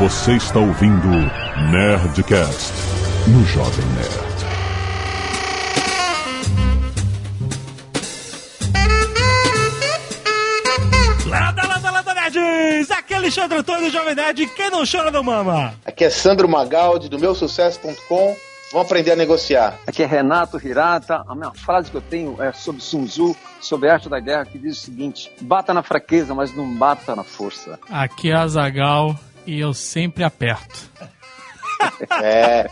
Você está ouvindo Nerdcast no Jovem Nerd. Lada, lada, lada, nerds! Aqui é Alexandre Antônio, Jovem Nerd. Quem não chora não mama. Aqui é Sandro Magaldi, do meusucesso.com. Vamos aprender a negociar. Aqui é Renato Hirata. A minha frase que eu tenho é sobre Sun Tzu, sobre a arte da guerra, que diz o seguinte: bata na fraqueza, mas não bata na força. Aqui é a Zagal e eu sempre aperto. É,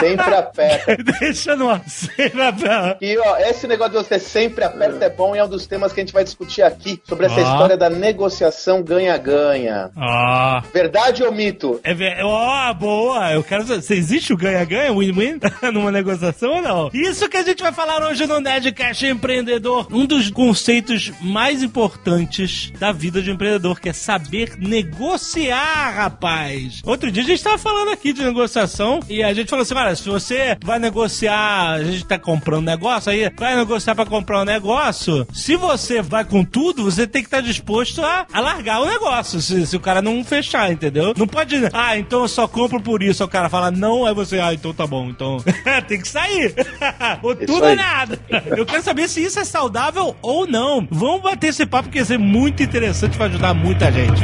sempre aperta. Deixa no ar. Sempre aperta. E ó, esse negócio de você sempre aperta é bom e é um dos temas que a gente vai discutir aqui sobre essa Ah. história da negociação ganha-ganha. Ah. Verdade ou mito? É ver... Ó, boa! Eu quero saber. Se existe o ganha-ganha, win-win, numa negociação ou não? Isso que a gente vai falar hoje no Nerdcast Empreendedor. Um dos conceitos mais importantes da vida de um empreendedor, que é saber negociar, rapaz. Outro dia a gente tava falando aqui de negociação e a gente falou assim: olha, se você vai negociar, a gente tá comprando negócio, aí vai negociar pra comprar um negócio, se você vai com tudo, você tem que estar disposto a, a largar o negócio, se, se o cara não fechar, entendeu? Não pode, ah, então eu só compro por isso. O cara fala, não, aí você, ah, então tá bom, então tem que sair. o tudo é nada. Eu quero saber se isso é saudável ou não. Vamos bater esse papo que vai ser muito interessante, vai ajudar muita gente.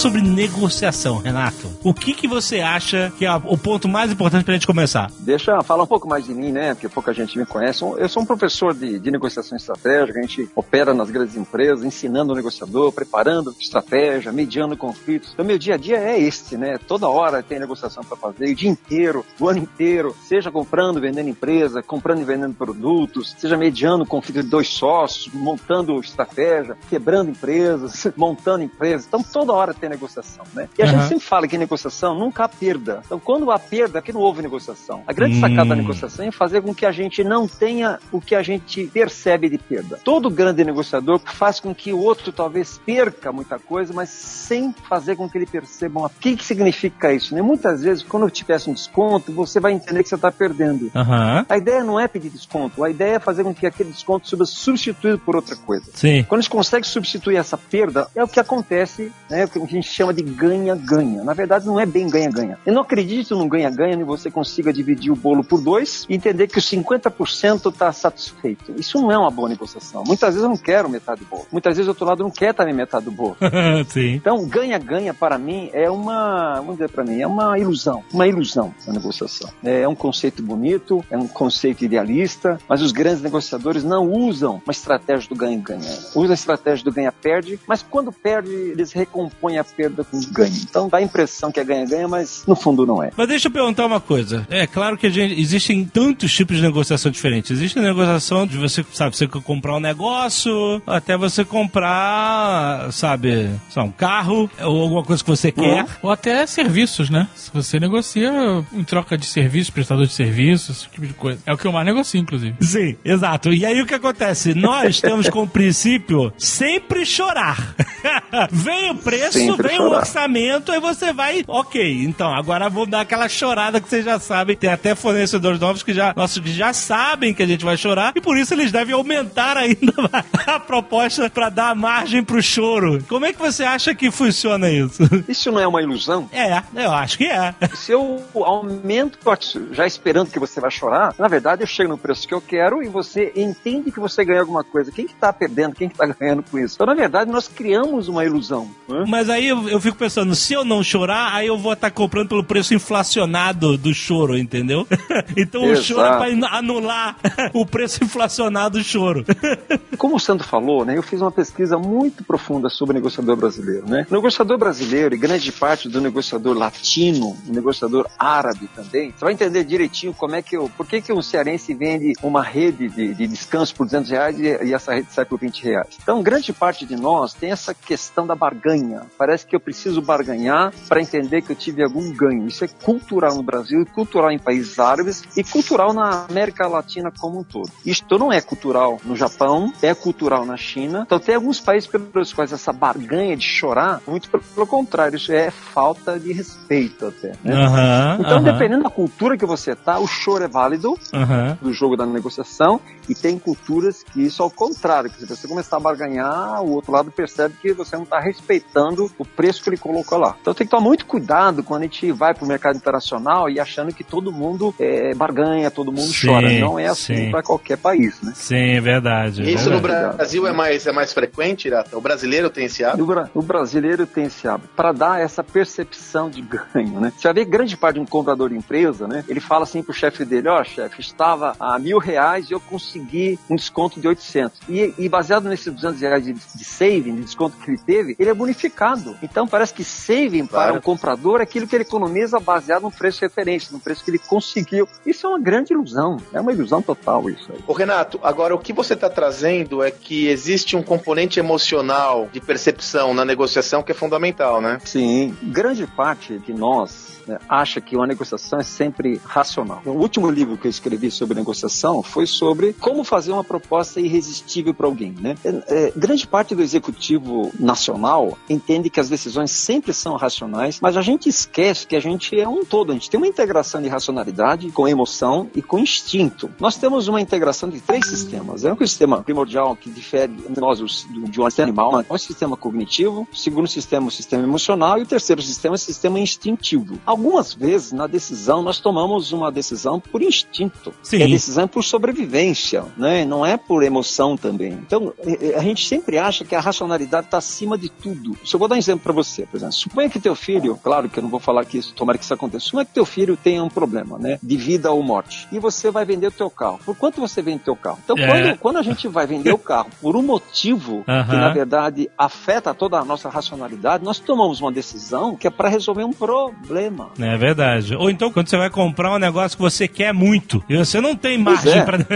Sobre negociação, Renato. O que, que você acha que é o ponto mais importante pra gente começar? Deixa eu falar um pouco mais de mim, né? Porque pouca gente me conhece. Eu sou um professor de, de negociação estratégica, a gente opera nas grandes empresas, ensinando o negociador, preparando estratégia, mediando conflitos. Então, meu dia a dia é este, né? Toda hora tem negociação para fazer, o dia inteiro, o ano inteiro, seja comprando, vendendo empresa, comprando e vendendo produtos, seja mediando conflito de dois sócios, montando estratégia, quebrando empresas, montando empresas. Então, toda hora tem negociação, né? E a Aham. gente sempre fala que em negociação nunca há perda. Então, quando há perda, aqui não houve negociação. A grande sacada da Hum. negociação é fazer com que a gente não tenha o que a gente percebe de perda. Todo grande negociador faz com que o outro talvez perca muita coisa, mas sem fazer com que ele perceba o que, que significa isso. Né? Muitas vezes, quando eu te peço um desconto, você vai entender que você está perdendo. Aham. A ideia não é pedir desconto, a ideia é fazer com que aquele desconto seja substituído por outra coisa. Sim. Quando a gente consegue substituir essa perda, é o que acontece, né, o que a gente chama de ganha-ganha. Na verdade, não é bem ganha-ganha. Eu não acredito num ganha-ganha onde você consiga dividir o bolo por dois e entender que os 50% está satisfeito. Isso não é uma boa negociação. Muitas vezes eu não quero metade do bolo. Muitas vezes o outro lado não quer também metade do bolo. Sim. Então, ganha-ganha para mim é uma, vamos dizer para mim, é uma ilusão, uma ilusão na negociação. É um conceito bonito, é um conceito idealista, mas os grandes negociadores não usam uma estratégia do ganha-ganha. Usam a estratégia do ganha-perde, mas quando perde, eles recompõem a perda com ganho. Então, dá a impressão que é ganha-ganha, mas no fundo não é. Mas deixa eu perguntar uma coisa. É claro que a gente, existem tantos tipos de negociação diferentes. Existe a negociação de você, sabe, você comprar um negócio, até você comprar, sabe, lá, um carro, ou alguma coisa que você quer. Ou até serviços, né? Se você negocia em troca de serviços, prestador de serviços, esse tipo de coisa. É o que eu mais negocio, inclusive. Sim, exato. E aí o que acontece? Nós temos como princípio sempre chorar. vem o preço, vem o chorar. orçamento, aí você vai, ok, então agora vou dar aquela chorada que vocês já sabem. Tem até fornecedores novos que já, nossos que já sabem que a gente vai chorar e por isso eles devem aumentar ainda a proposta para dar margem pro choro. Como é que você acha que funciona isso? Isso não é uma ilusão? É, eu acho que é. Se eu aumento, já esperando que você vai chorar, na verdade eu chego no preço que eu quero e você entende que você ganhou alguma coisa. Quem que tá perdendo? Quem que tá ganhando com isso? Então, na verdade, nós criamos uma ilusão. né? Mas aí eu, eu fico pensando, se eu não chorar, aí eu vou estar comprando pelo preço inflacionado do choro, entendeu? então o Exato. choro é pra anular o preço inflacionado do choro. Como o Sandro falou, né, eu fiz uma pesquisa muito profunda sobre o negociador brasileiro. Né? O negociador brasileiro e grande parte do negociador latino, o negociador árabe também, você vai entender direitinho como é que eu, por que, que um cearense vende uma rede de, de descanso por 200 reais e, e essa rede sai por 20 reais. Então, grande parte de nós tem essa questão da barganha. Parece parece que eu preciso barganhar para entender que eu tive algum ganho. Isso é cultural no Brasil, cultural em países árabes e cultural na América Latina como um todo. Isto não é cultural no Japão, é cultural na China. Então tem alguns países pelos quais essa barganha de chorar, muito pelo contrário, isso é falta de respeito até. Né? Aham, Então, aham, dependendo da cultura que você tá, o choro é válido aham. do jogo da negociação e tem culturas que isso ao contrário, que se você começar a barganhar, o outro lado percebe que você não está respeitando o preço que ele colocou lá. Então tem que tomar muito cuidado quando a gente vai para o mercado internacional e achando que todo mundo é, barganha, todo mundo Sim, chora. Não é assim sim. para qualquer país, né? Sim, é verdade. é Isso no verdade. Brasil é mais, é mais frequente, Irata? O brasileiro tem esse hábito? O, bra- o brasileiro tem esse hábito para dar essa percepção de ganho, né? Você vai ver grande parte de um comprador de empresa, né? Ele fala assim pro chefe dele, ó, chefe, estava a mil reais e eu consegui um desconto de 800. E, e baseado nesses 200 reais de, de saving, de desconto que ele teve, ele é bonificado. Então parece que saving para Claro. o comprador é aquilo que ele economiza baseado no preço referência, no preço que ele conseguiu. Isso é uma grande ilusão, é uma ilusão total isso aí. Ô Renato, agora o que você está trazendo é que existe um componente emocional de percepção na negociação que é fundamental, né? Sim, grande parte de nós né, acha que uma negociação é sempre racional. O último livro que eu escrevi sobre negociação foi sobre como fazer uma proposta irresistível para alguém. Né? É, é, grande parte do executivo nacional entende que as decisões sempre são racionais, mas a gente esquece que a gente é um todo. A gente tem uma integração de racionalidade com emoção e com instinto. Nós temos uma integração de três sistemas. É um sistema primordial que difere nós do- de um animal. É o sistema cognitivo, o segundo sistema o sistema emocional e o terceiro sistema é o sistema instintivo. Algumas vezes, na decisão, nós tomamos uma decisão por instinto. Sim. E a decisão é por sobrevivência, né? não é por emoção também. Então, eh, a gente sempre acha que a racionalidade está acima de tudo. Se eu vou dar um exemplo para você, por exemplo, suponha que teu filho, claro que eu não vou falar que isso, tomara que isso aconteça, suponha que teu filho tenha um problema, né, de vida ou morte, e você vai vender o teu carro. Por quanto você vende o teu carro? Então, É. quando, quando a gente vai vender o carro por um motivo que, Aham. na verdade, afeta toda a nossa racionalidade, nós tomamos uma decisão que é para resolver um problema. É verdade. Ou então, quando você vai comprar um negócio que você quer muito e você não tem margem é. pra.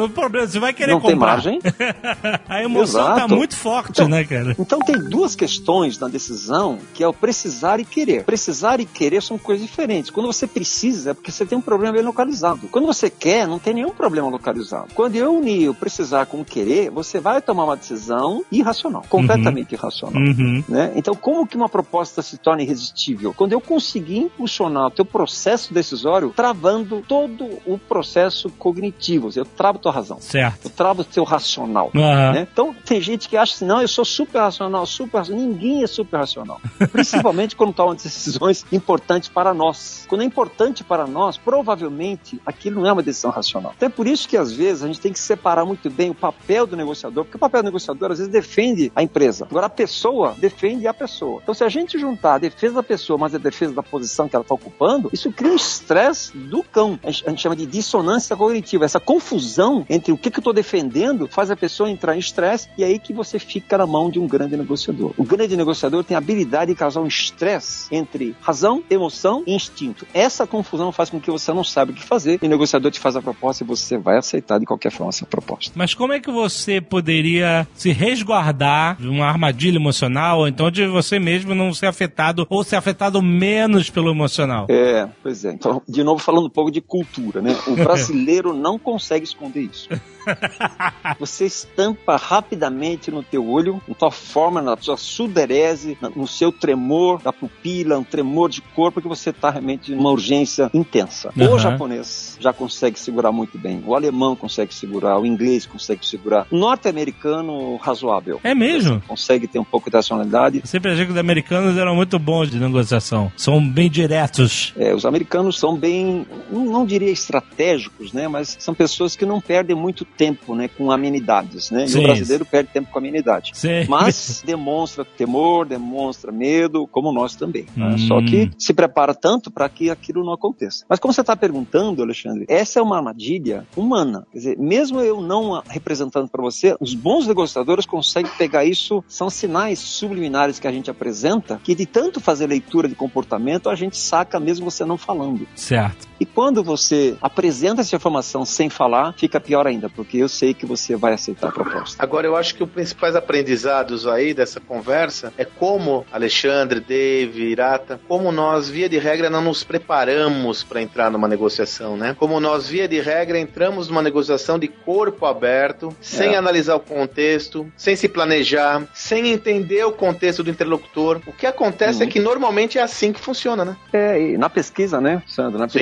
É um problema. Você vai querer Não tem comprar. margem. A emoção tá Exato. muito forte, Então, né, cara? Então tem duas questões na decisão, que é o precisar e querer. Precisar e querer são coisas diferentes. Quando você precisa, é porque você tem um problema bem localizado. Quando você quer, não tem nenhum problema localizado. Quando eu unir o precisar com o querer, você vai tomar uma decisão irracional, completamente irracional. Uhum. Né? Então, como que uma proposta se torna irresistível? Quando eu conseguir impulsionar o teu processo decisório, travando todo o processo cognitivo. Eu travo tua razão. Certo. Eu travo o teu racional. Aham. né? Então, tem gente que acha assim, não, eu sou super racional, super racional. Ninguém é super racional. Principalmente quando tomam decisões importantes para nós. Quando é importante para nós, provavelmente aquilo não é uma decisão racional. Então é por isso que às vezes a gente tem que separar muito bem o papel do negociador, porque o papel do negociador às vezes defende a empresa. Agora a pessoa defende a pessoa. Então se a gente juntar a defesa da pessoa mais a defesa da posição que ela está ocupando, isso cria um estresse do cão. A gente, chama de dissonância cognitiva. Essa confusão entre o que, que eu estou defendendo faz a pessoa entrar em estresse e é aí que você fica na mão de um grande negociador. O grande negociador tem a habilidade de causar um estresse entre razão, emoção e instinto. Essa confusão faz com que você não sabe o que fazer e o negociador te faz a proposta e você vai aceitar de qualquer forma essa proposta. Mas como é que você poderia se resguardar de uma armadilha emocional, ou então de você mesmo não ser afetado, ou ser afetado menos pelo emocional? É, pois é. Então, de novo, falando um pouco de cultura, né? O brasileiro não consegue esconder isso. Você estampa rapidamente no teu olho, na tua forma, na sua suderese, na- no seu tremor da pupila, um tremor de corpo, que você está realmente numa urgência intensa. Aham. O japonês já consegue segurar muito bem, o alemão consegue segurar, o inglês consegue segurar, o norte-americano razoável. É mesmo? Consegue ter um pouco de racionalidade. Eu sempre achei que os americanos eram muito bons de negociação. São bem diretos. É, os americanos são bem, não diria estratégicos, né? Mas são pessoas que não perdem muito tempo, né? Com amenidades, né? E Sim. o brasileiro perde tempo com amenidade. Sim. Mas demonstra temor, demonstra medo, como nós também. né? Hum. Só que se prepara tanto para que aquilo não aconteça. Mas como você está perguntando, Alexandre, essa é uma armadilha humana. Quer dizer, mesmo eu não a representando para você, os bons negociadores conseguem pegar isso, são sinais subliminares que a gente apresenta, que de tanto fazer leitura de comportamento, a gente saca mesmo você não falando. Certo. E quando você apresenta essa informação sem falar, fica pior ainda, porque eu sei que você vai aceitar a proposta. Agora, eu acho que os principais aprendizados aí dessa conversa é como Alexandre, Dave, Irata, como nós, via de regra, não nos preparamos para entrar numa negociação, né? Como nós, via de regra, entramos numa negociação de corpo aberto, sem É. analisar o contexto, sem se planejar, sem entender o contexto do interlocutor. O que acontece Uhum. é que normalmente é assim que funciona, né? É, e na pesquisa, né, Sandro? Na Sim.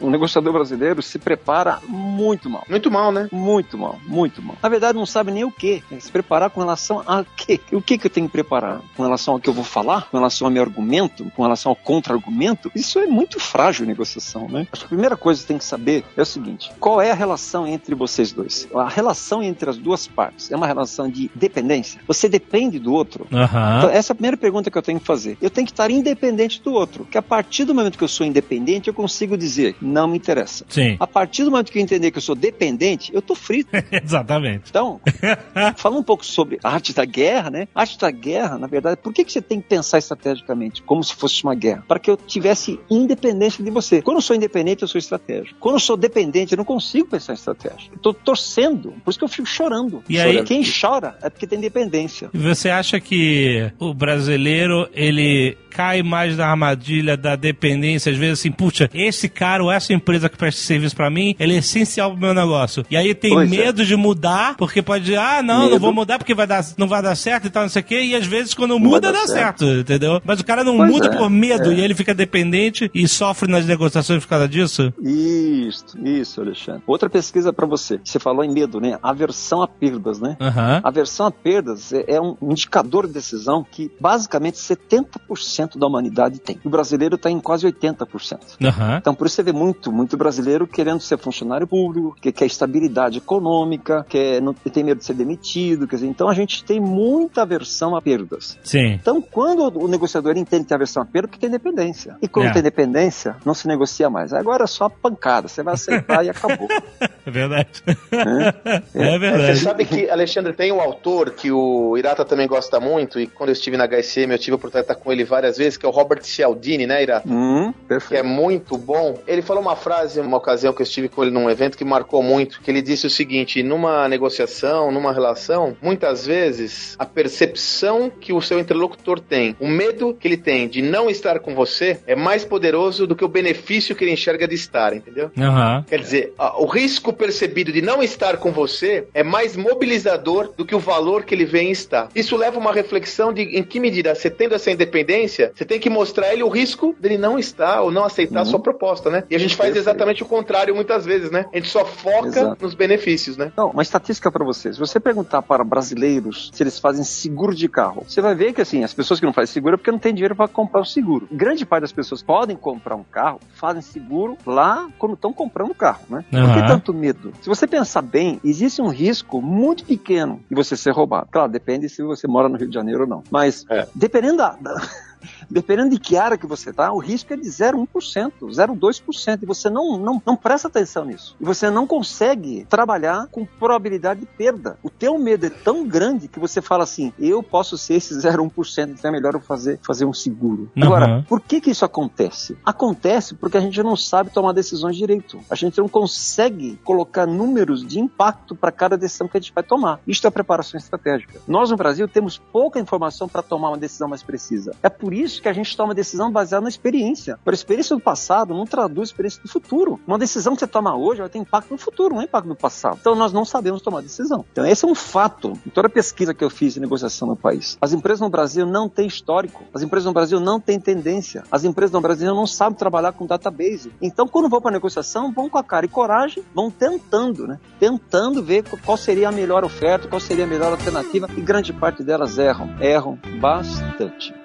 O negociador brasileiro se prepara muito mal. Muito mal, né? Muito mal, muito mal. Na verdade, não sabe nem o que. Se preparar com relação a quê? O que, que eu tenho que preparar? Com relação ao que eu vou falar? Com relação ao meu argumento? Com relação ao contra-argumento? Isso é muito frágil negociação, né? Acho que a primeira coisa que tem que saber é o seguinte: qual é a relação entre vocês dois? A relação entre as duas partes é uma relação de dependência? Você depende do outro? Então, Aham. essa é a primeira pergunta que eu tenho que fazer. Eu tenho que estar independente do outro. Que a partir do momento que eu sou independente, eu consigo dizer, não me interessa. Sim. A partir do momento que eu entender que eu sou dependente, eu tô frito. Exatamente. Então, falando um pouco sobre a arte da guerra, né? A arte da guerra, na verdade, por que, que você tem que pensar estrategicamente, como se fosse uma guerra? Para que eu tivesse independência de você. Quando eu sou independente, eu sou estratégico. Quando eu sou dependente, eu não consigo pensar em estratégia. Eu tô torcendo, por isso que eu fico chorando. E aí- Quem chora é porque tem dependência. E você acha que o brasileiro, ele cai mais na armadilha da dependência, às vezes assim, puxa, esse cara essa empresa que presta serviço pra mim, ele é essencial pro meu negócio. E aí tem Pois é. medo de mudar, porque pode dizer, ah, não, não Medo. vou mudar porque vai dar, não vai dar certo e tal, não sei o quê, e às vezes quando muda dá certo. entendeu? Mas o cara não Pois muda é, por medo é. e ele fica dependente e sofre nas negociações por causa disso? Isso, isso, Alexandre. Outra pesquisa para você. Você falou em medo, né? Aversão a perdas, né? Aham. Aversão a perdas é, é um indicador de decisão que basicamente 70% da humanidade tem. O brasileiro está em quase 80%. Aham. Então, por isso você vê muito, muito brasileiro querendo ser funcionário público, que quer estabilidade econômica, quer não tem medo de ser demitido, quer dizer, então a gente tem muita aversão a perdas. Sim. Então, quando o negociador entende que tem aversão a perda, porque tem dependência. E quando É. tem dependência, não se negocia mais. Agora é só pancada, você vai aceitar e acabou. É verdade. Né? É Você verdade. sabe que, Alexandre, tem um autor que o Irata também gosta muito, e quando eu estive na HSM eu tive a oportunidade de estar com ele várias vezes, que é o Robert Cialdini, né, Irata? Hum, que é perfeito. muito bom. Ele falou uma frase, uma ocasião que eu estive com ele num evento que marcou muito, que ele disse o seguinte: numa negociação, numa relação, muitas vezes a percepção que o seu interlocutor tem, o medo que ele tem de não estar com você é mais poderoso do que o benefício que ele enxerga de estar, entendeu? Aham. Quer dizer, o risco percebido de não estar com você é mais mobilizador do que o valor que ele vê em estar. Isso leva a uma reflexão de em que medida você tendo essa independência, você tem que mostrar ele o risco dele não estar ou não aceitar a sua proposta, né? E a gente faz Perfeito. exatamente o contrário muitas vezes, né? A gente só foca Exato. nos benefícios, né? Então, uma estatística para vocês. Se você perguntar para brasileiros se eles fazem seguro de carro, você vai ver que assim, as pessoas que não fazem seguro é porque não tem dinheiro para comprar o seguro. Grande parte das pessoas podem comprar um carro, fazem seguro lá quando estão comprando o carro, né? Por Aham. que tanto medo? Se você pensar bem, existe um risco muito pequeno de você ser roubado. Claro, depende se você mora no Rio de Janeiro ou não. Mas É. dependendo da, da- Dependendo de que área que você está, o risco é de 0,1%, 0,2%. E você não, não, não presta atenção nisso. E você não consegue trabalhar com probabilidade de perda. O teu medo é tão grande que você fala assim, eu posso ser esse 0,1%, então é melhor eu fazer, fazer um seguro. Uhum. Agora, por que que isso acontece? Acontece porque a gente não sabe tomar decisões direito. A gente não consegue colocar números de impacto para cada decisão que a gente vai tomar. Isto é preparação estratégica. Nós no Brasil temos pouca informação para tomar uma decisão mais precisa. É por isso que a gente toma decisão baseada na experiência. Por experiência do passado não traduz a experiência do futuro. Uma decisão que você toma hoje vai ter impacto no futuro, não é impacto no passado. Então nós não sabemos tomar decisão. Então esse é um fato. Em toda a pesquisa que eu fiz de negociação no país, as empresas no Brasil não têm histórico. As empresas no Brasil não têm tendência. As empresas no Brasil não sabem trabalhar com database. Então quando vão para negociação, vão com a cara e coragem, vão tentando, né? Tentando ver qual seria a melhor oferta, qual seria a melhor alternativa. E grande parte delas erram. Erram bastante.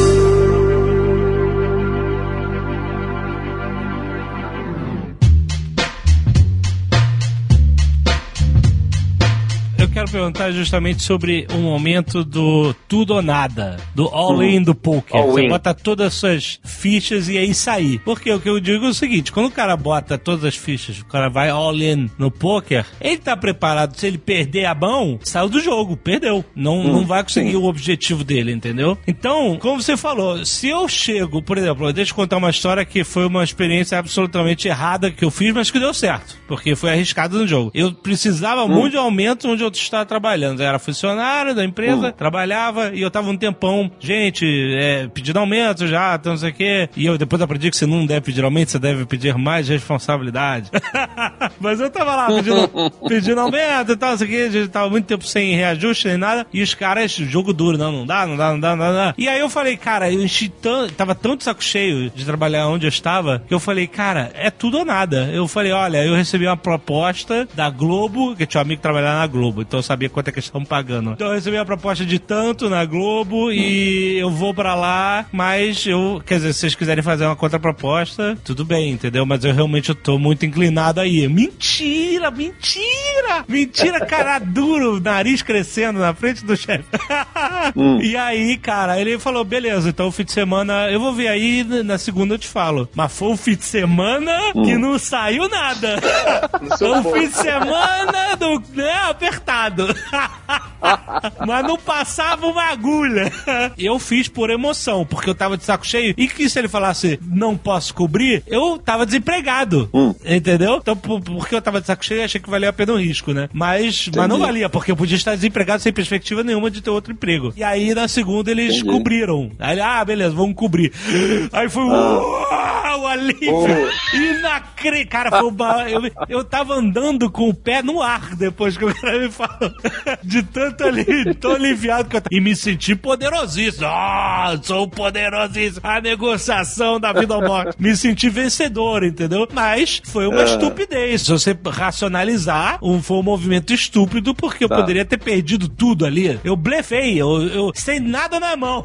Eu quero perguntar justamente sobre o momento do tudo ou nada, do all-in do poker. All Você in. bota todas as suas fichas e aí sair. Porque o que eu digo é o seguinte: quando o cara bota todas as fichas, o cara vai all-in no poker, ele tá preparado. Se ele perder a mão, saiu do jogo, perdeu. Não, não vai conseguir sim. o objetivo dele, entendeu? Então, como você falou, se eu chego, por exemplo, deixa eu contar uma história que foi uma experiência absolutamente errada que eu fiz, mas que deu certo, porque foi arriscado no jogo. Eu precisava muito de aumento onde eu estava trabalhando. Eu era funcionário da empresa, trabalhava e eu tava um tempão, gente, é, pedindo aumento já, então não sei o quê. E eu depois aprendi que você não deve pedir aumento, você deve pedir mais responsabilidade. mas eu tava lá pedindo, pedindo aumento e tal, não sei o quê, a gente tava muito tempo sem reajuste nem nada, e os caras, jogo duro, não, não dá, não dá, não dá, não dá. E aí eu falei, cara, eu enchi tanto, tava de saco cheio de trabalhar onde eu estava, que eu falei, cara, é tudo ou nada. Eu falei, olha, eu recebi uma proposta da Globo, que tinha um amigo que trabalhava na Globo, então eu sabia quanto é que eles estavam pagando. Então eu recebi uma proposta de tanto na Globo e eu vou pra lá, mas eu, quer dizer, se vocês quiserem fazer uma contraproposta, tudo bem, entendeu? Mas eu realmente eu tô muito inclinado aí. Mentira, mentira! Mentira, cara duro, nariz crescendo na frente do chefe. E aí, cara, ele falou: beleza, então o fim de semana eu vou ver aí, na segunda eu te falo. Mas foi um fim de semana que não saiu nada. Foi um fim de semana do, né, apertado. Mas não passava uma agulha. Eu fiz por emoção, porque eu tava de saco cheio. E que se ele falasse não posso cobrir, eu tava desempregado. Entendeu? Então, por- porque eu tava de saco cheio, achei que valia a pena o risco, né? Mas, mas não valia, porque eu podia estar desempregado sem perspectiva nenhuma de ter outro emprego. E aí, na segunda, eles Entendi. cobriram. Aí, ah, beleza, vamos cobrir. Aí foi um uau, alívio. Inacreditável. Cara, foi uma, eu, eu tava andando com o pé no ar depois que o cara me falou. De tanto ali, tão aliviado que eu. E me senti poderosíssimo. Ah, sou poderosíssimo. A negociação da vida ou morte. Me senti vencedor, entendeu? Mas foi uma estupidez. Se você racionalizar, um, foi um movimento estúpido porque eu Tá. poderia ter perdido tudo ali. Eu blefei, eu, eu sem nada na mão.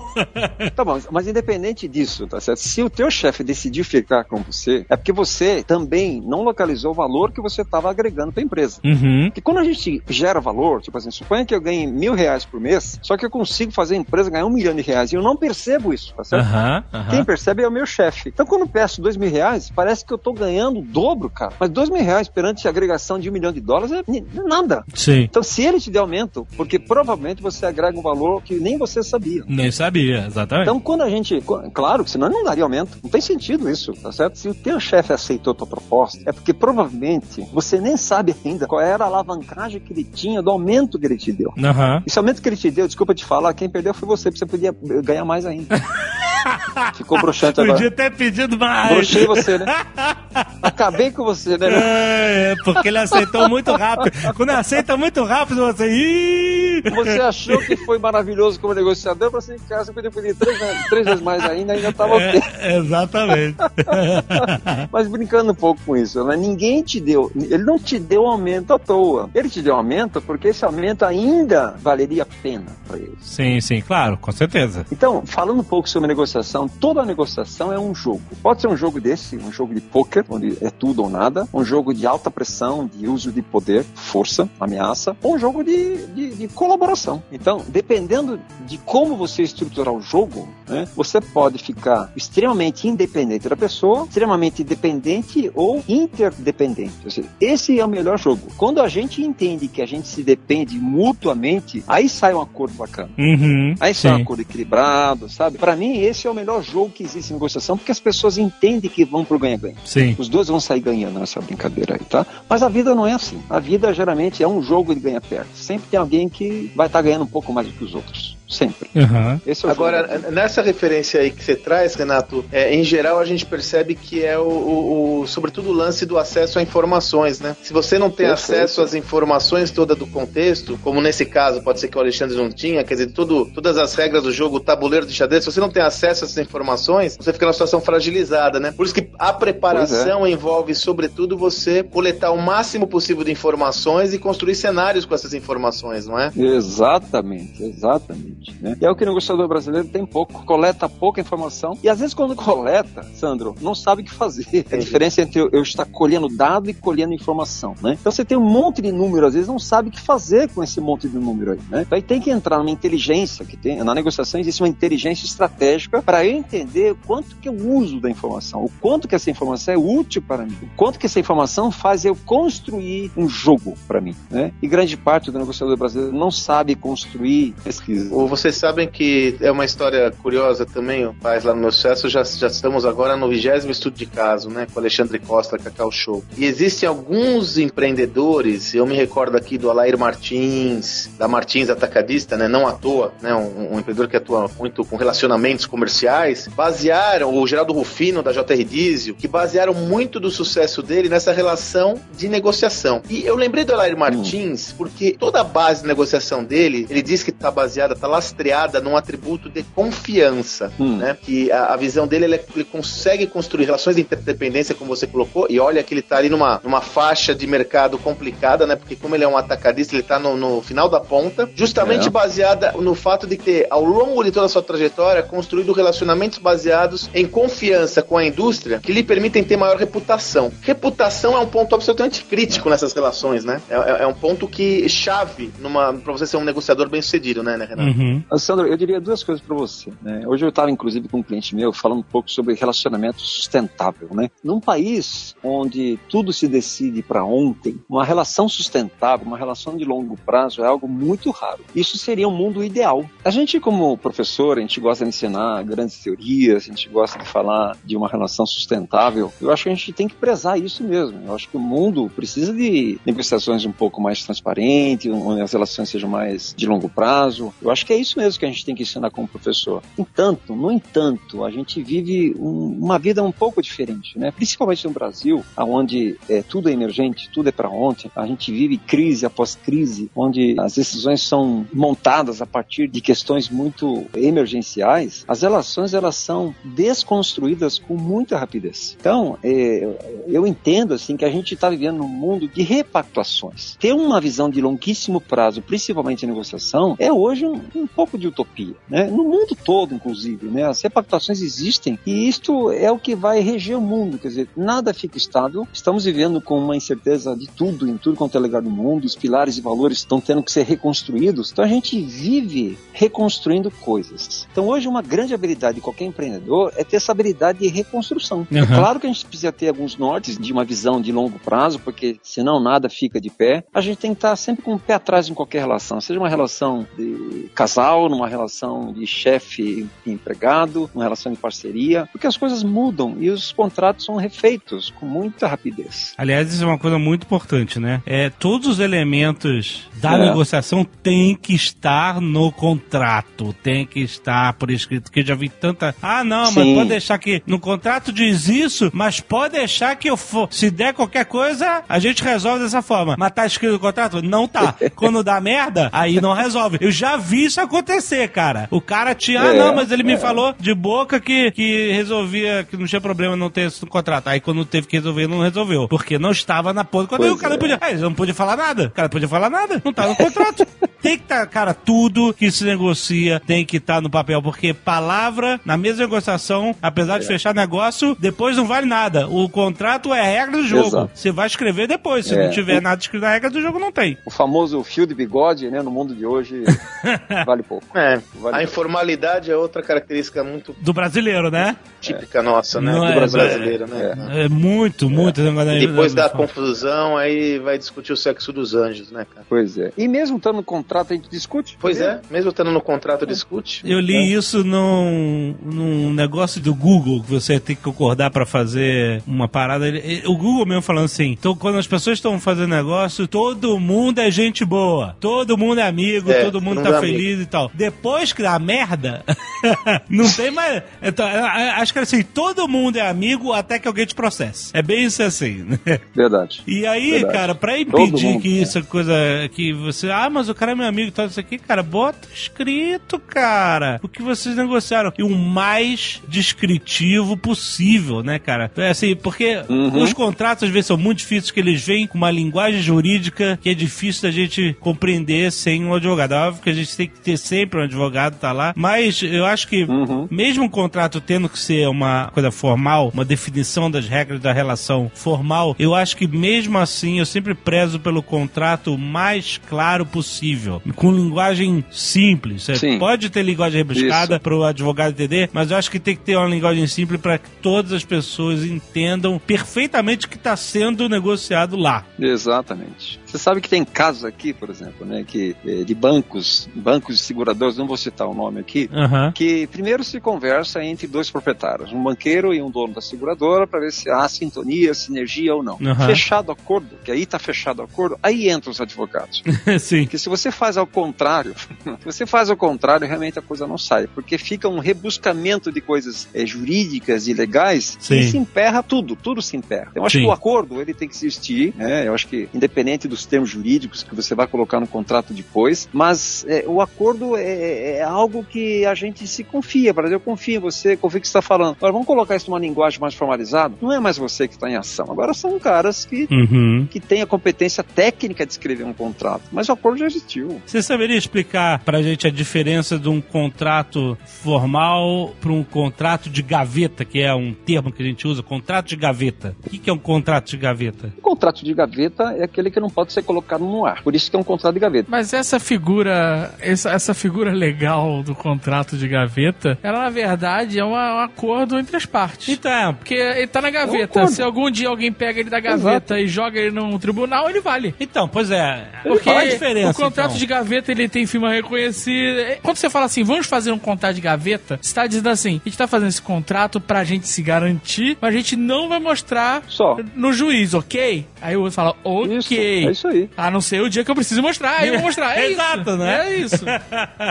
Tá bom, mas independente disso, tá certo? Se o teu chefe decidir ficar com você, é porque você também não localizou o valor que você estava agregando para a empresa. uhum. Porque quando a gente gera valor, tipo assim, suponha que eu ganhe mil reais por mês, só que eu consigo fazer a empresa ganhar um milhão de reais e eu não percebo isso, tá certo? Aham, aham. Quem percebe é o meu chefe. Então, quando eu peço dois mil reais, parece que eu tô ganhando o dobro, cara. Mas dois mil reais perante a agregação de um milhão de dólares é nada. Sim. Então, se ele te der aumento, porque provavelmente você agrega um valor que nem você sabia. Nem sabia, exatamente. Então, quando a gente. Claro que senão não daria aumento. Não tem sentido isso, tá certo? Se o teu chefe aceitou a tua proposta, é porque provavelmente você nem sabe ainda qual era a alavancagem que ele tinha do aumento que ele te deu. Aham. Esse aumento que ele te deu, desculpa te falar, quem perdeu foi você, porque você podia ganhar mais ainda. Ficou broxante agora. Podia ter pedido mais. Brochei você, né? Acabei com você, né? É, porque ele aceitou muito rápido. Quando aceita muito rápido, você. Ih! Você achou que foi maravilhoso como negociador, você em casa, você podia pedir três, três vezes mais ainda, ainda tava ok. É, exatamente. Mas brincando um pouco com isso, né? ninguém te deu, ele não te deu aumento à toa. Ele te deu aumento porque esse aumento ainda valeria a pena para ele. sim, sim, claro, com certeza. Então, falando um pouco sobre negociação, toda negociação é um jogo. Pode ser um jogo desse, um jogo de poker, onde é tudo ou nada, um jogo de alta pressão, de uso de poder, força, ameaça, ou um jogo de, de, de colaboração. Então, dependendo de como você estruturar o jogo, né, você pode ficar extremamente independente da pessoa, extremamente dependente ou interdependente. Ou seja, esse é o melhor jogo. Quando a gente entende que a gente se depende mutuamente, aí sai um acordo bacana. Uhum, Aí sai um sim. acordo equilibrado, sabe? Pra mim, esse é o melhor jogo que existe em negociação, porque as pessoas entendem que vão pro ganha-ganha. Sim. Os dois vão sair ganhando nessa brincadeira aí, tá? Mas a vida não é assim. A vida geralmente é um jogo de ganha-perde. Sempre tem alguém que vai estar ganhando um pouco mais do que os outros. Sempre. Uhum. Esse é o jogo. Agora, nessa referência aí que você traz, Renato, é, em geral a gente percebe que é o, o- o- sobretudo o lance do acesso a informações, né? Se você não tem Perfeito. acesso às informações toda do contexto, como nesse caso pode ser que o Alexandre não tinha, quer dizer, tudo, todas as regras do jogo, o tabuleiro de xadrez, se você não tem acesso a essas informações, você fica numa situação fragilizada, né? Por isso que a preparação envolve, sobretudo, você coletar o máximo possível de informações e construir cenários com essas informações, não é? Exatamente, exatamente. Né? E é o que o negociador brasileiro tem pouco, coleta pouca informação e às vezes quando coleta, Sandro, não sabe o que fazer. A diferença entre eu, eu estar colhendo dado e colhendo informação, né? Então você tem um monte de número, às vezes não sabe o que fazer com esse monte de número aí, né? Então aí tem que entrar numa inteligência que tem, na negociação existe uma inteligência estratégica para eu entender o quanto que eu uso da informação, o quanto que essa informação é útil para mim, o quanto que essa informação faz eu construir um jogo para mim, né? E grande parte do negociador brasileiro não sabe construir pesquisa. Vocês sabem que é uma história curiosa também, o Paz lá no meu sucesso, já, já estamos agora no vigésimo estudo de caso, né, com Alexandre Costa, Cacau Show. E existem alguns empreendedores, eu me recordo aqui do Alair Martins, da Martins Atacadista, né, não à toa, né, um, um empreendedor que atua muito com relacionamentos comerciais, basearam, o Geraldo Rufino, da JR Diesel, que basearam muito do sucesso dele nessa relação de negociação. E eu lembrei do Alair Martins, porque toda a base de negociação dele, ele diz que está baseada, está lastreada num atributo de confiança, Hum. né? Que a, a visão dele, ele, ele consegue construir relações de interdependência, como você colocou, e olha que ele está ali numa, numa faixa de mercado complicada, né? Porque como ele é um atacadista, ele está no, no final da ponta, justamente É. baseada no fato de ter, ao longo de toda a sua trajetória, construído relacionamentos baseados em confiança com a indústria que lhe permitem ter maior reputação. Reputação é um ponto absolutamente crítico nessas relações, né? É, é- é um ponto que chave numa para você ser um negociador bem sucedido, né, né Renato? Uhum. Sandro, eu diria duas coisas para você. Né? Hoje eu estava, inclusive, com um cliente meu falando um pouco sobre relacionamento sustentável. Né? Num país onde tudo se decide para ontem, uma relação sustentável, uma relação de longo prazo é algo muito raro. Isso seria um mundo ideal. A gente, como professor, a gente gosta de ensinar grandes teorias, a gente gosta de falar de uma relação sustentável. Eu acho que a gente tem que prezar isso mesmo. Eu acho que o mundo precisa de negociações um pouco mais transparentes, onde as relações sejam mais de longo prazo. Eu acho que é isso mesmo que a gente tem que ensinar como professor. Entanto, no entanto, a gente vive um- uma vida um pouco diferente, né? Principalmente no Brasil, onde é, tudo é emergente, tudo é para ontem. A gente vive crise após crise, onde as decisões são montadas a partir de questões muito emergenciais. As relações elas são desconstruídas com muita rapidez. Então, é, eu entendo assim que a gente está vivendo num mundo de repactuações. Ter uma visão de longuíssimo prazo, principalmente em negociação, é hoje um, um pouco de utopia, né? No mundo todo, inclusive, né? As repactuações existem e isto é o que vai reger o mundo, quer dizer, nada fica estável. Estamos vivendo com uma incerteza de tudo, em tudo quanto é lugar do mundo. Os pilares e valores estão tendo que ser reconstruídos. Então a gente vive reconstruindo coisas. Então hoje uma grande habilidade de qualquer empreendedor é ter essa habilidade de reconstrução. É Uhum. claro que a gente precisa ter alguns nortes de uma visão de longo prazo, porque senão nada fica de pé. A gente tem que estar sempre com o pé atrás em qualquer relação, seja uma relação de casal, numa relação de chefe e empregado, uma relação de parceria, porque as coisas mudam e os contratos são refeitos com muita rapidez. Aliás, isso é uma coisa muito importante, né? É, todos os elementos da É. negociação têm que estar no contrato, tem que estar por escrito, que eu já vi tanta... Ah, não, mas Sim. pode deixar que no contrato diz isso, mas pode deixar que eu for... Se der qualquer coisa, a gente resolve dessa forma. Mas tá escrito no contrato? Não tá. Quando dá merda, aí não resolve. Eu já vi isso acontecer, cara. O cara tinha... Ah, É, não, mas ele me é. falou de boca que, que resolvia, que não tinha problema não ter isso no contrato. Aí quando teve que resolver, não resolveu. Porque não estava na ponta. Quando o cara não é. podia. Ah, ele não podia falar nada. O cara não podia falar nada. Não tá no contrato. tem que estar, cara, tudo que se negocia tem que estar no papel. Porque palavra, na mesma negociação, apesar É. de fechar negócio, depois não vale nada. O contrato é a regra do jogo. Exato. Você vai escrever depois. Se É. não tiver nada escrito na regra do jogo, não tem. O famoso fio de bigode, né, no mundo de hoje, vale pouco. É, Vale a pouco. informalidade é outra característica muito Do brasileiro, né? típica nossa, né? Não do é, brasileiro, né? É muito, muito. negócio E depois da da confusão, aí vai discutir o sexo dos anjos, né, cara? Pois é. E mesmo estando no contrato, a gente discute. Pois entendeu? é, mesmo estando no contrato, discute. Eu li isso num, num negócio do Google, que você tem que concordar pra fazer uma parada. O Google mesmo falando assim: então, quando as pessoas estão fazendo negócio, todo mundo é gente boa, todo mundo é amigo, É, todo mundo tá mundo é e tal. Depois que dá merda, Não tem mais. Então, acho que assim, todo mundo é amigo até que alguém te processe. É bem isso assim. né? Verdade. E aí, Verdade. cara, pra impedir que né? isso é coisa que você. Ah, mas o cara é meu amigo e tal, isso aqui, cara, bota escrito, cara. O que vocês negociaram. E o mais descritivo possível, né, cara? É assim, porque Uhum. os contratos às vezes são muito difíceis, que eles vêm com uma linguagem jurídica que é difícil da gente compreender sem um advogado. É óbvio que a gente tem que ter sempre um advogado, tá lá. Mas eu acho que Uhum. mesmo um contrato tendo que ser uma coisa formal, uma definição das regras da relação formal, eu acho que mesmo assim eu sempre prezo pelo contrato mais claro possível, com linguagem simples. Sim. pode ter linguagem rebuscada para o advogado entender, mas eu acho que tem que ter uma linguagem simples para que todas as pessoas entendam perfeitamente o que está sendo negociado lá. Exatamente. Você sabe que tem casos aqui, por exemplo, né, que eh, de bancos, bancos e seguradores, não vou citar o nome aqui, Aham. que primeiro se conversa entre dois proprietários, um banqueiro e um dono da seguradora, para ver se há sintonia, sinergia ou não. Aham. Fechado o acordo, que aí está fechado o acordo, aí entram os advogados. Sim. Porque se você faz ao contrário, se você faz ao contrário, realmente a coisa não sai. Porque fica um rebuscamento de coisas eh, jurídicas e legais Sim. e se emperra tudo, tudo se emperra. Eu acho Sim. que o acordo ele tem que existir, né? Eu acho que independente termos jurídicos que você vai colocar no contrato depois, mas eh, o acordo é, é algo que a gente se confia, para eu confio em você, confio que você está falando. Agora vamos colocar isso numa linguagem mais formalizada. Não é mais você que está em ação. Agora são caras que Uhum. que tem a competência técnica de escrever um contrato. Mas o acordo já existiu. Você saberia explicar pra gente a diferença de um contrato formal para um contrato de gaveta, que é um termo que a gente usa, contrato de gaveta? O que que é um contrato de gaveta? O contrato de gaveta é aquele que não pode ser colocado no ar. Por isso que é um contrato de gaveta. Mas essa figura, essa, essa figura legal do contrato de gaveta, ela na verdade é uma- um acordo entre as partes. Então, é, Porque ele tá na gaveta. acordo. Se algum dia alguém pega ele da gaveta e joga ele num tribunal, ele vale. então, pois é. Porque Qual a diferença? o contrato então? de gaveta ele tem firma reconhecida. Quando você fala assim, vamos fazer um contrato de gaveta, você tá dizendo assim, a gente tá fazendo esse contrato pra gente se garantir, mas a gente não vai mostrar Só. no juiz, ok? Aí o outro fala, ok. Isso, é isso aí. A não ser o dia que eu preciso mostrar, aí eu vou mostrar. É Exato, isso. né? É isso.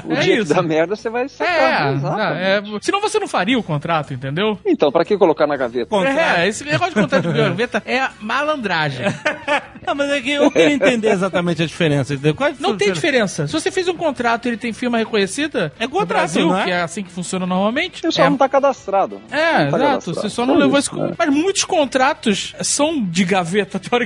O É dia isso. que dá merda, você vai É, secar. não, é, senão você não faria o contrato, entendeu? Então, pra que colocar na gaveta? Contrato. É, esse negócio de contrato de gaveta é malandragem. Não, mas é que eu queria entender exatamente a diferença. entendeu? Qual a Não tem diferença? Se você fez um contrato e ele tem firma reconhecida, É contrato, Brasil, não é? que é assim que funciona normalmente. Você só é, não tá cadastrado. é, Não tá exato. cadastrado. Você só não levou esse. isso, né? Mas muitos contratos são de gaveta, teoricamente.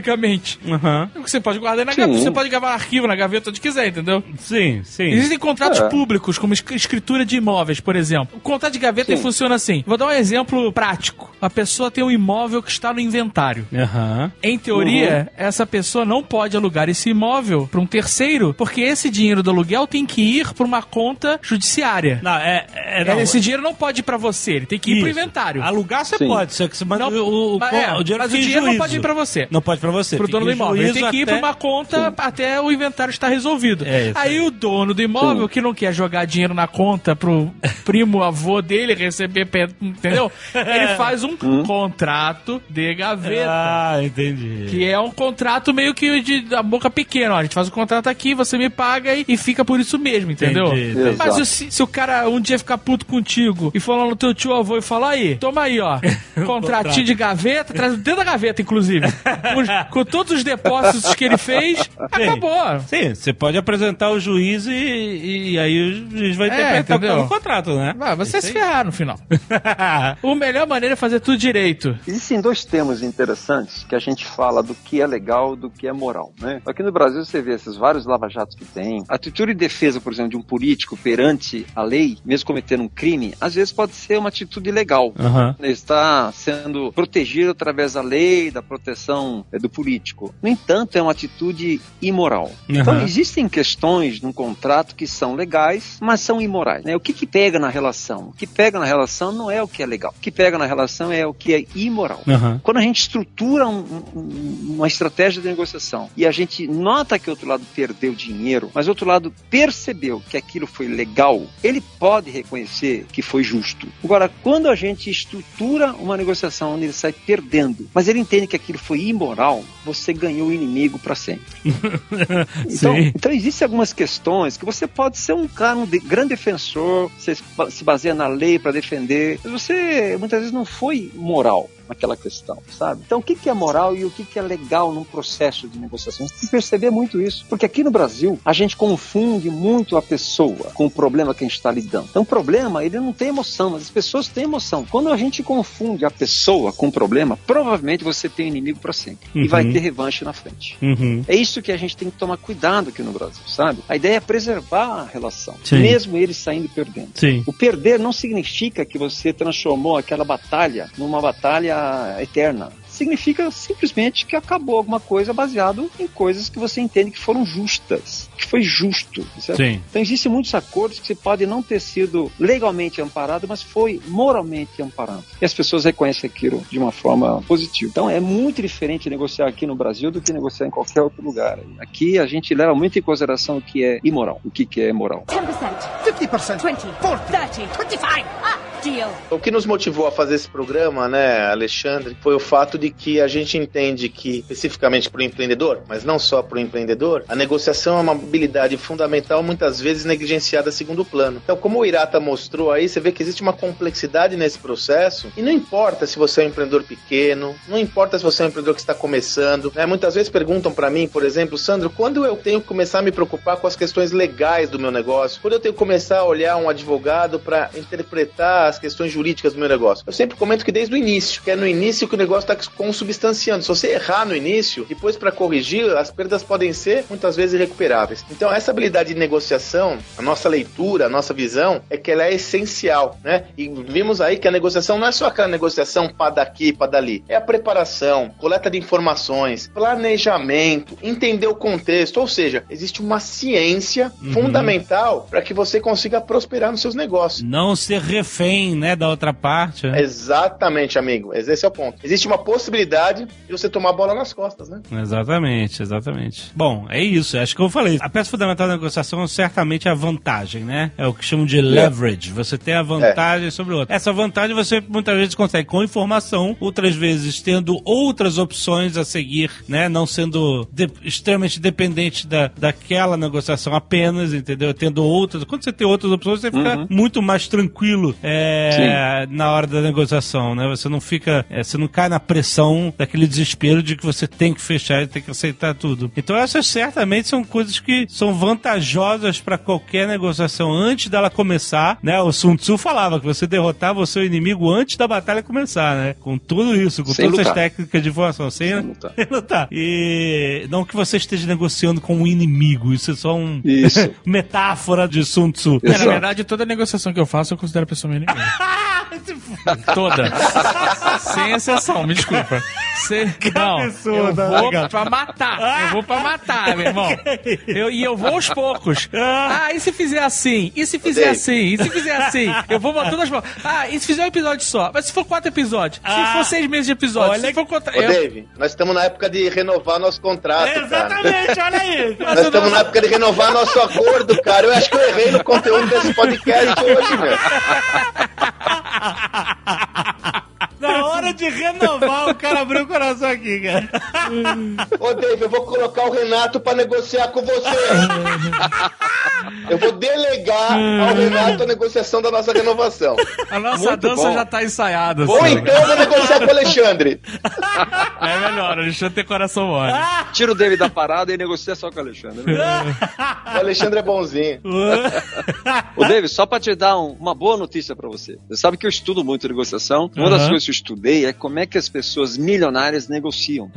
Aham. Você pode guardar na gaveta, você pode gravar arquivo na gaveta onde quiser, entendeu? Sim, sim. Existem contratos É. públicos, como es- escritura de imóveis, por exemplo. O contrato de gaveta Sim. funciona assim. Vou dar um exemplo prático. A pessoa tem um imóvel que está no inventário. Aham. Em teoria, essa pessoa não pode alugar esse imóvel para um terceiro, porque esse dinheiro do aluguel tem que ir para uma conta judiciária. Não, é. é não, Esse dinheiro não pode ir para você, ele tem que ir pro Isso. inventário. Alugar você Sim. pode, só que você manda Não, o, o, mas, é, o dinheiro mas o dinheiro não pode ir para você. Não pode pra você. Pro dono do imóvel. Ele tem que ir até- pra uma conta até o inventário estar resolvido. É isso aí aí. o dono do imóvel, que não quer jogar dinheiro na conta pro primo avô dele receber, entendeu? Ele faz um contrato de gaveta. Ah, entendi. Que é um contrato meio que de da boca pequena. Ó, a gente faz o contrato aqui, você me paga e, e fica por isso mesmo, entendeu? Entendi, entendi. Mas se, se o cara um dia ficar puto contigo e lá no teu tio avô e falar aí, toma aí, ó, contratinho de gaveta, traz dentro da gaveta, inclusive. Com, com todos os depósitos que ele fez, acabou. Sim, você pode apresentar o juiz e, e aí o juiz vai É, interpretar o que entendeu? no contrato, né? Vai, você Isso se ferrar no final. A melhor maneira é fazer tudo direito. Existem dois termos interessantes que a gente fala do que é legal do que é moral, né? Aqui no Brasil você vê esses vários lava-jatos que tem. A atitude de defesa, por exemplo, de um político perante a lei, mesmo cometendo um crime, às vezes pode ser uma atitude legal. Aham. Ele está sendo protegido através da lei, da proteção do político. No entanto, é uma atitude imoral. Então, Aham. existem questões num contrato que são legais, mas são imorais. né? O que, que pega na relação? O que pega na relação não é o que é legal. O que pega na relação é o que é imoral. Aham. Quando a gente estrutura um- um- uma estratégia de negociação e a gente nota que o outro lado perdeu dinheiro, mas o outro lado percebeu que aquilo foi legal, ele pode reconhecer que foi justo. Agora, quando a gente estrutura uma negociação onde ele sai perdendo, mas ele entende que aquilo foi imoral, moral, você ganhou o inimigo para sempre. então, então, existem algumas questões que você pode ser um cara, um de, grande defensor, você se baseia na lei para defender, mas você muitas vezes não foi moral naquela questão, sabe? Então, o que, que é moral e o que, que é legal num processo de negociação? Você tem que perceber muito isso, porque aqui no Brasil a gente confunde muito a pessoa com o problema que a gente está lidando. Então, o problema, ele não tem emoção, mas as pessoas têm emoção. Quando a gente confunde a pessoa com o problema, provavelmente você tem inimigo para sempre uhum. e vai ter revanche na frente. Uhum. É isso que a gente tem que tomar cuidado aqui no Brasil, sabe? A ideia é preservar a relação, Sim. mesmo ele saindo perdendo. Sim. O perder não significa que você transformou aquela batalha numa batalha eterna significa simplesmente que acabou alguma coisa baseado em coisas que você entende que foram justas, que foi justo. Certo? Sim. Então existem muitos acordos que você pode não ter sido legalmente amparado, mas foi moralmente amparado. E as pessoas reconhecem aquilo de uma forma positiva. Então é muito diferente negociar aqui no Brasil do que negociar em qualquer outro lugar. Aqui a gente leva muito em consideração o que é imoral, o que, que é moral. 10%, 50%, 20%, 40%, 25%. Ah! Deal. O que nos motivou a fazer esse programa, né, Alexandre, foi o fato de que a gente entende que, especificamente para o empreendedor, mas não só para o empreendedor, a negociação é uma habilidade fundamental, muitas vezes negligenciada segundo plano. Então, como o Irata mostrou aí, você vê que existe uma complexidade nesse processo, e não importa se você é um empreendedor pequeno, não importa se você é um empreendedor que está começando, né? Muitas vezes perguntam para mim, por exemplo, Sandro, quando eu tenho que começar a me preocupar com as questões legais do meu negócio? Quando eu tenho que começar a olhar um advogado para interpretar as questões jurídicas do meu negócio. Eu sempre comento que desde o início, que é no início que o negócio está consubstanciando. Se você errar no início, depois para corrigir, as perdas podem ser muitas vezes irrecuperáveis. Então, essa habilidade de negociação, a nossa leitura, a nossa visão, é que ela é essencial, né? E vimos aí que a negociação não é só aquela negociação para daqui, para dali. É a preparação, coleta de informações, planejamento, entender o contexto. Ou seja, existe uma ciência uhum. fundamental para que você consiga prosperar nos seus negócios. Não ser refém né, da outra parte. Né? Exatamente, amigo. Esse é o ponto. Existe uma possibilidade de você tomar a bola nas costas, né? Exatamente, exatamente. Bom, é isso. Acho que eu falei. A peça fundamental da negociação é certamente a vantagem, né? É o que chamam de leverage. Você tem a vantagem é. sobre o outro. Essa vantagem você muitas vezes consegue com informação, outras vezes tendo outras opções a seguir, né? Não sendo de, extremamente dependente da, daquela negociação apenas, entendeu? Tendo outras. Quando você tem outras opções, você fica uhum. muito mais tranquilo. É, na hora da negociação, né? Você não fica, é, você não cai na pressão daquele desespero de que você tem que fechar e tem que aceitar tudo. Então essas certamente são coisas que são vantajosas para qualquer negociação antes dela começar, né? O Sun Tzu falava que você derrotava o seu inimigo antes da batalha começar, né? Com tudo isso, com sem todas lutar. as técnicas de informação, sem, sem lutar. lutar. E não que você esteja negociando com um inimigo, isso é só um metáfora de Sun Tzu. É, na verdade, toda negociação que eu faço eu considero a pessoa meu inimigo. Toda. Sem exceção, me desculpa. Cê, não, eu vou pra matar. Eu vou pra matar, meu irmão. Eu, e eu vou aos poucos. Ah, e se fizer assim? E se fizer assim? E se fizer assim? Eu vou botando as mãos. Ah, e se fizer um episódio só? Mas se for quatro episódios? Ah, se for seis meses de episódio? Olha, se for contra... Ô, eu... Dave, nós estamos na época de renovar nosso contrato, é, Exatamente, cara. olha aí. Nós estamos na época de renovar nosso acordo, cara. Eu acho que eu errei no conteúdo desse podcast hoje, meu. Na hora de renovar, o cara abriu coração aqui, cara. Ô, Dave, eu vou colocar o Renato pra negociar com você. Eu vou delegar ao Renato a negociação da nossa renovação. A nossa Muito dança bom. já tá ensaiada. Ou assim. então eu vou negociar com o Alexandre. É melhor, o Alexandre tem coração mole. Tira o Dave da parada e negocia só com o Alexandre. o Alexandre é bonzinho. o Dave, só pra te dar um, uma boa notícia pra você. Você sabe que eu estudo muito negociação. Uma das coisas que eu estudei é como é que as pessoas milionárias negociam.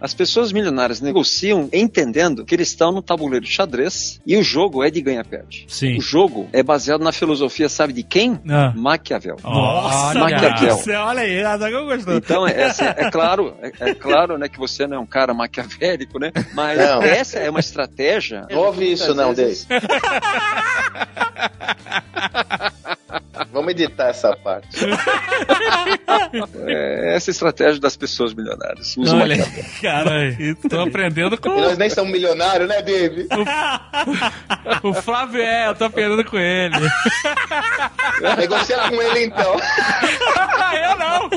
As pessoas milionárias negociam entendendo que eles estão no tabuleiro de xadrez e o jogo é de ganha-perde. O jogo é baseado na filosofia, sabe de quem? Ah. Maquiavel. Nossa, Maquiavel. olha aí, nada que eu gostou. Então, essa, é claro, é, é, claro né, que você não é um cara maquiavélico, né? Mas não. essa é uma estratégia. Não ouve isso, não, vezes... Vamos editar essa parte. É essa é a estratégia das pessoas milionárias. Usa uma Olha, cara. cara, tô aprendendo com E nós nem somos milionários, né, Dave? o Flávio é, eu tô aprendendo com ele. Negocia com ele então. eu não.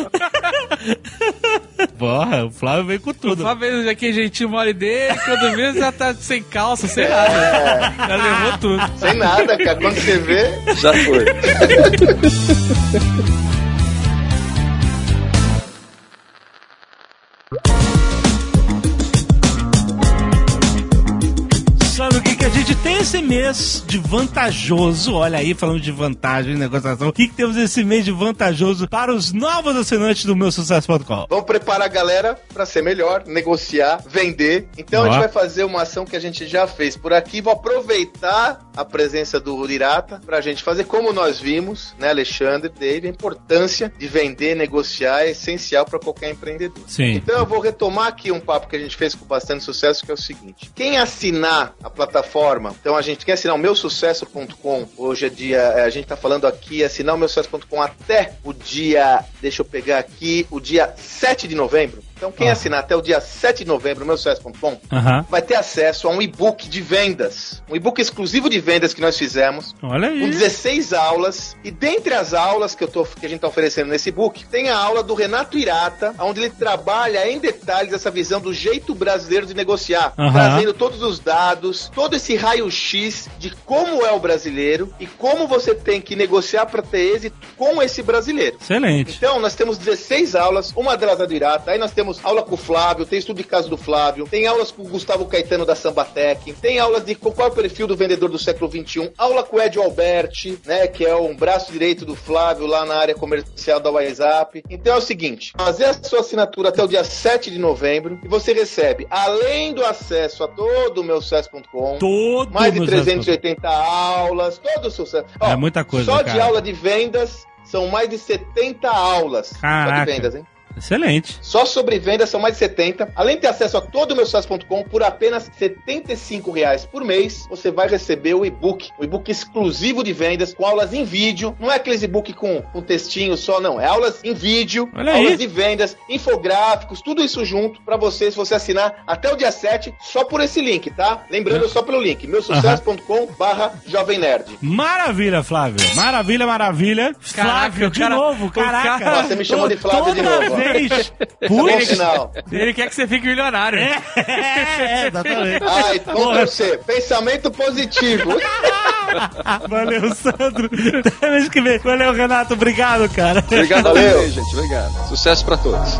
Porra, o Flávio veio com O tudo. Flávio veio aqui jeitinho mole dele, quando vê já tá sem calça, sem nada. Já levou tudo. Sem nada, cara. Quando você vê, Já foi. Sabe o que, que a gente tem esse mês de vantajoso? Olha aí, falando de vantagem, negociação. O que, que temos esse mês de vantajoso para os novos assinantes do meu sucesso.com? vamos preparar a galera pra ser melhor, negociar, vender. Então a gente vai fazer uma ação que a gente já fez por aqui. Vou aproveitar a presença do Irata pra gente fazer como nós vimos, né, Alexandre, Dave, a importância de vender, negociar é essencial para qualquer empreendedor. Sim. Então eu vou retomar aqui um papo que a gente fez com bastante sucesso, que é o seguinte: quem assinar a plataforma, então a gente quer assinar o meusucesso.com, hoje é dia, é, a gente tá falando aqui, assinar o meusucesso.com até o dia, deixa eu pegar aqui, o dia 7 de novembro. Então quem Ah. assinar até o dia 7 de novembro, meusucesso.com, Aham. vai ter acesso a um e-book de vendas, um e-book exclusivo de vendas que nós fizemos, Olha com aí. 16 aulas. E dentre as aulas que, eu tô, que a gente está oferecendo nesse book, tem a aula do Renato Irata, onde ele trabalha em detalhes essa visão do jeito brasileiro de negociar, trazendo todos os dados, todo esse raio-x de como é o brasileiro e como você tem que negociar para ter êxito com esse brasileiro. Excelente. Então, nós temos 16 aulas, uma delas é do Irata, aí nós temos aula com o Flávio, tem estudo de caso do Flávio, tem aulas com o Gustavo Caetano da Sambatec, tem aulas de qual é o perfil do vendedor do século XXI, aula com o Ed Alberti, né, que é um braço direito do Flávio lá na área comercial da WhatsApp. Então é o seguinte, fazer a sua assinatura até o dia 7 de novembro e você recebe, além do acesso a todo o meu sucesso.com, mais de meu 380 aulas, todo o sucesso. Ó, É muita coisa, Só de cara. aula de vendas são mais de 70 aulas. Só Caraca. de vendas, hein? Excelente. Só sobre vendas são mais de 70. Além de ter acesso a todo o meu sucesso.com por apenas 75 reais por mês, você vai receber o e-book, o e-book exclusivo de vendas com aulas em vídeo. Não é aqueles e-book com um textinho só, não. É aulas em vídeo, Olha aí. aulas de vendas, infográficos, tudo isso junto pra você, se você assinar até o dia 7, só por esse link, tá? Lembrando só pelo link, meusucesso.com barra Jovem Nerd. Maravilha, Flávio. Maravilha, maravilha. Flávio, de cara- novo, caraca. cara- Nossa, você me chamou de Flávio de novo, ó. Vez. Bom Puxa. sinal. Ele quer que você fique milionário. É, é, exatamente. Ai, então pra você, pensamento positivo. Valeu, Sandro. Até que vem. Valeu, Renato. Obrigado, cara. Obrigado Valeu. gente. Obrigado. Sucesso pra todos.